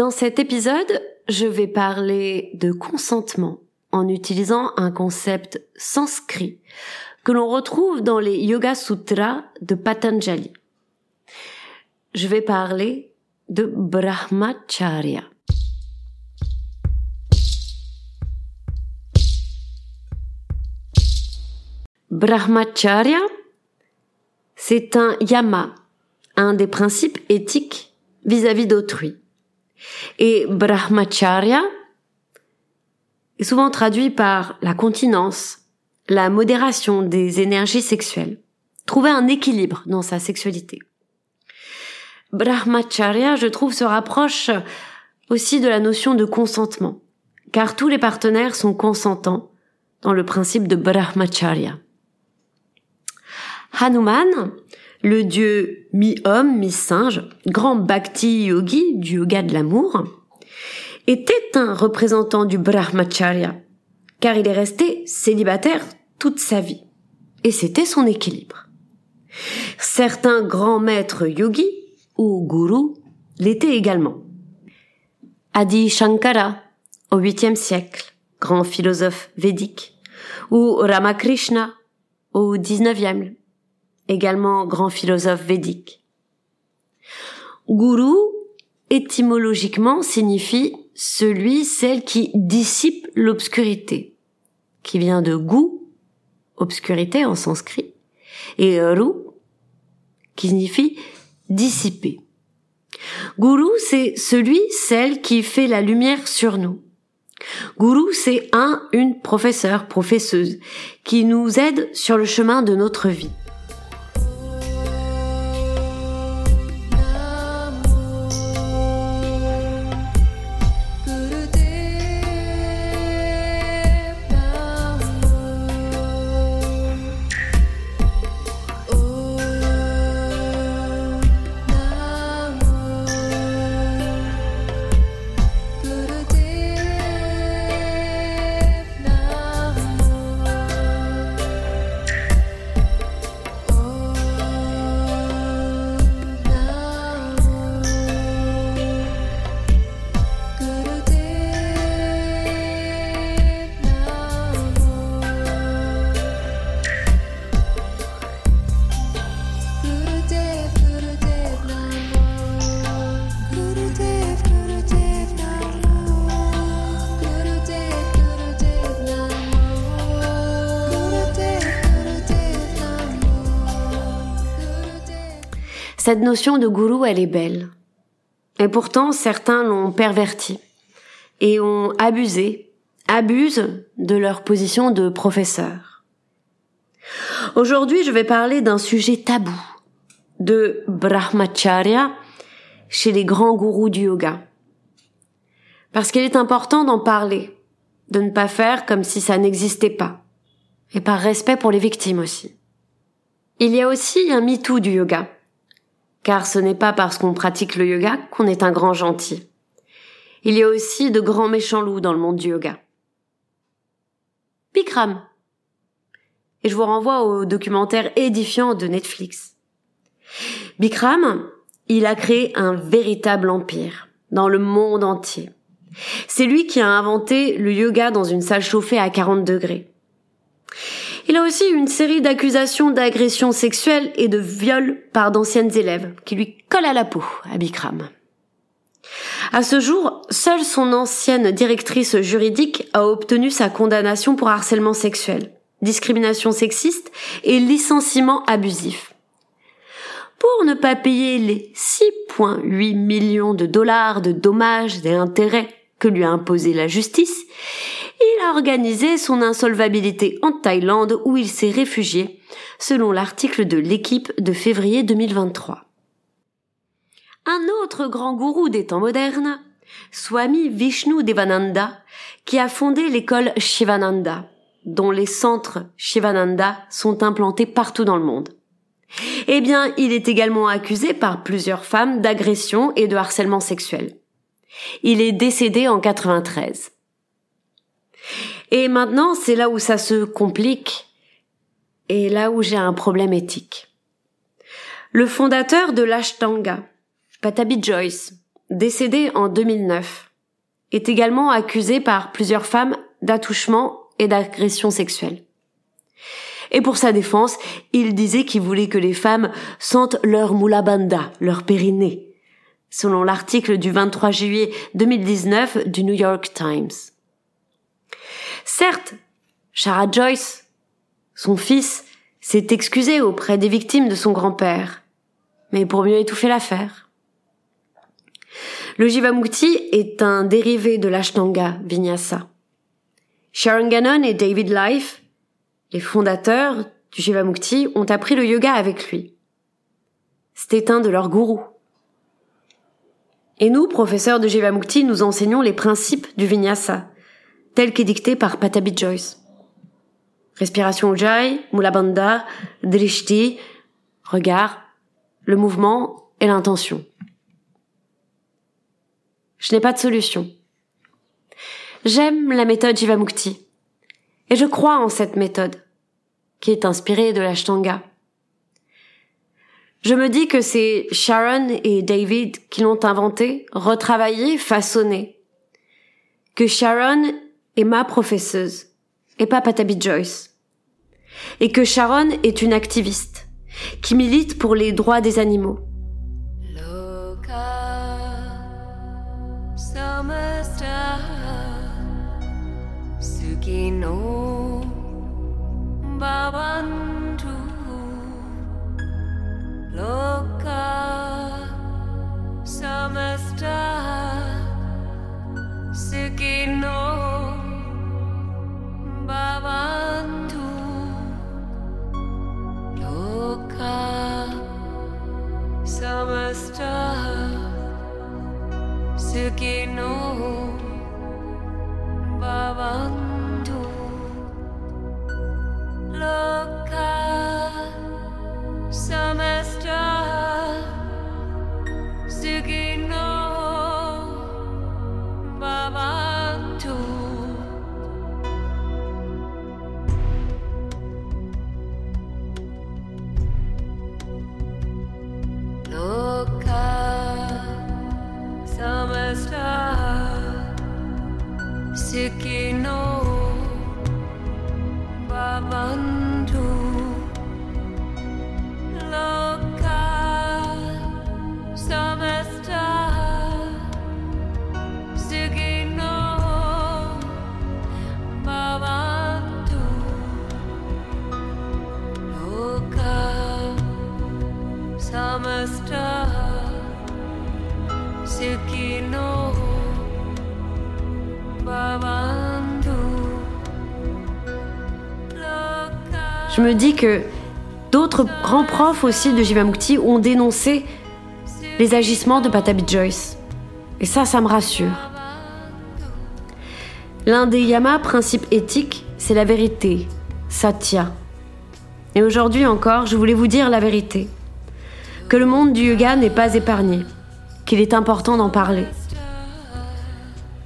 Dans cet épisode, je vais parler de consentement en utilisant un concept sanskrit que l'on retrouve dans les Yoga Sutras de Patanjali. Je vais parler de Brahmacharya. Brahmacharya, c'est un yama, un des principes éthiques vis-à-vis d'autrui. Et brahmacharya est souvent traduit par la continence, la modération des énergies sexuelles, trouver un équilibre dans sa sexualité. Brahmacharya, je trouve, se rapproche aussi de la notion de consentement, car tous les partenaires sont consentants dans le principe de brahmacharya. Hanuman, le dieu mi-homme, mi-singe, grand bhakti yogi du yoga de l'amour, était un représentant du brahmacharya, car il est resté célibataire toute sa vie. Et c'était son équilibre. Certains grands maîtres yogis ou gourous l'étaient également. Adi Shankara, au 8e siècle, grand philosophe védique, ou Ramakrishna, au 19e, également grand philosophe védique. Guru, étymologiquement, signifie celui, celle qui dissipe l'obscurité, qui vient de gu, obscurité en sanskrit, et ru, qui signifie dissiper. Guru, c'est celui, celle qui fait la lumière sur nous. Guru, c'est un, une professeur, professeuse, qui nous aide sur le chemin de notre vie. Cette notion de gourou, elle est belle. Et pourtant, certains l'ont pervertie et ont abusé, abusent de leur position de professeur. Aujourd'hui, je vais parler d'un sujet tabou, de brahmacharya chez les grands gourous du yoga. Parce qu'il est important d'en parler, de ne pas faire comme si ça n'existait pas, et par respect pour les victimes aussi. Il y a aussi un MeToo du yoga, car ce n'est pas parce qu'on pratique le yoga qu'on est un grand gentil. Il y a aussi de grands méchants loups dans le monde du yoga. Bikram. Et je vous renvoie au documentaire édifiant de Netflix. Bikram, il a créé un véritable empire dans le monde entier. C'est lui qui a inventé le yoga dans une salle chauffée à 40 degrés. Il a aussi une série d'accusations d'agression sexuelle et de viol par d'anciennes élèves qui lui collent à la peau à Bikram. À ce jour, seule son ancienne directrice juridique a obtenu sa condamnation pour harcèlement sexuel, discrimination sexiste et licenciement abusif. Pour ne pas payer les 6,8 millions de dollars de dommages et intérêts que lui a imposé la justice, a organisé son insolvabilité en Thaïlande où il s'est réfugié, selon l'article de l'équipe de février 2023. Un autre grand gourou des temps modernes, Swami Vishnu Devananda, qui a fondé l'école Shivananda, dont les centres Shivananda sont implantés partout dans le monde. Eh bien, il est également accusé par plusieurs femmes d'agression et de harcèlement sexuel. Il est décédé en 93. Et maintenant, c'est là où ça se complique et là où j'ai un problème éthique. Le fondateur de l'Ashtanga, Patabi Joyce, décédé en 2009, est également accusé par plusieurs femmes d'attouchement et d'agression sexuelle. Et pour sa défense, il disait qu'il voulait que les femmes sentent leur moulabanda, leur périnée, selon l'article du 23 juillet 2019 du New York Times. Certes, Shara Joyce, son fils, s'est excusé auprès des victimes de son grand-père, mais pour mieux étouffer l'affaire. Le Jivamukti est un dérivé de l'Ashtanga Vinyasa. Sharon Gannon et David Life, les fondateurs du Jivamukti, ont appris le yoga avec lui. C'était un de leurs gourous. Et nous, professeurs de Jivamukti, nous enseignons les principes du Vinyasa, tel qu'édicté par Patabi Joyce. Respiration Ujjayi, Mula Bandha, Drishti, regard, le mouvement et l'intention. Je n'ai pas de solution. J'aime la méthode Jivamukti. Et je crois en cette méthode, qui est inspirée de l'Ashtanga. Je me dis que c'est Sharon et David qui l'ont inventé, retravaillé, façonné. Que Sharon est ma professeuse et pas Patabi Joyce. Et que Sharon est une activiste qui milite pour les droits des animaux. Sikino Babanda Je me dis que d'autres grands profs aussi de Jivamukti ont dénoncé les agissements de Patabi Joyce. Et ça, ça me rassure. L'un des yamas principes éthiques, c'est la vérité, satya. Et aujourd'hui encore, je voulais vous dire la vérité. Que le monde du yoga n'est pas épargné, qu'il est important d'en parler.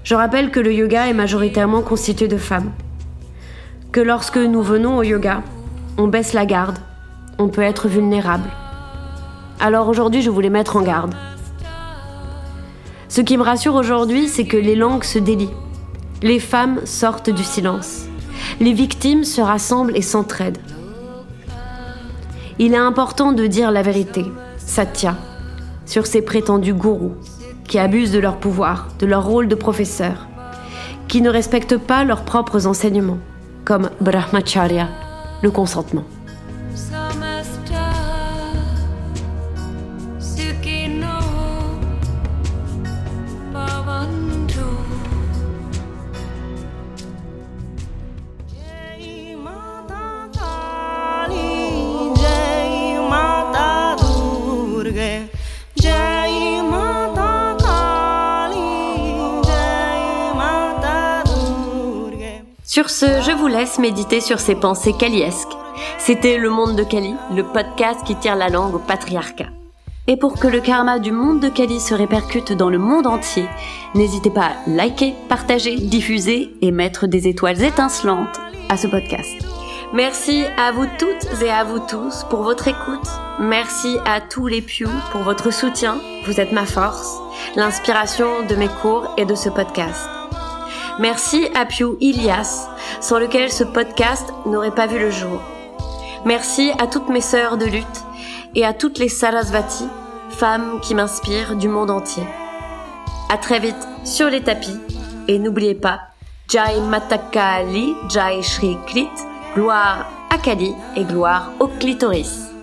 Je rappelle que le yoga est majoritairement constitué de femmes. Que lorsque nous venons au yoga, on baisse la garde, on peut être vulnérable. Alors aujourd'hui, je voulais mettre en garde. Ce qui me rassure aujourd'hui, c'est que les langues se délient. Les femmes sortent du silence. Les victimes se rassemblent et s'entraident. Il est important de dire la vérité, Satya, sur ces prétendus gourous. qui abusent de leur pouvoir, de leur rôle de professeur, qui ne respectent pas leurs propres enseignements, comme Brahmacharya, le consentement. Sur ce, je vous laisse méditer sur ces pensées kaliesques. C'était Le Monde de Kali, le podcast qui tire la langue au patriarcat. Et pour que le karma du monde de Kali se répercute dans le monde entier, n'hésitez pas à liker, partager, diffuser et mettre des étoiles étincelantes à ce podcast. Merci à vous toutes et à vous tous pour votre écoute. Merci à tous les Pew pour votre soutien. Vous êtes ma force, l'inspiration de mes cours et de ce podcast. Merci à Pew Ilias, sans lequel ce podcast n'aurait pas vu le jour. Merci à toutes mes sœurs de lutte et à toutes les Sarasvati, femmes qui m'inspirent du monde entier. À très vite sur les tapis et n'oubliez pas Jai Matakali, Jai Shri Klit, gloire à Kali et gloire au clitoris.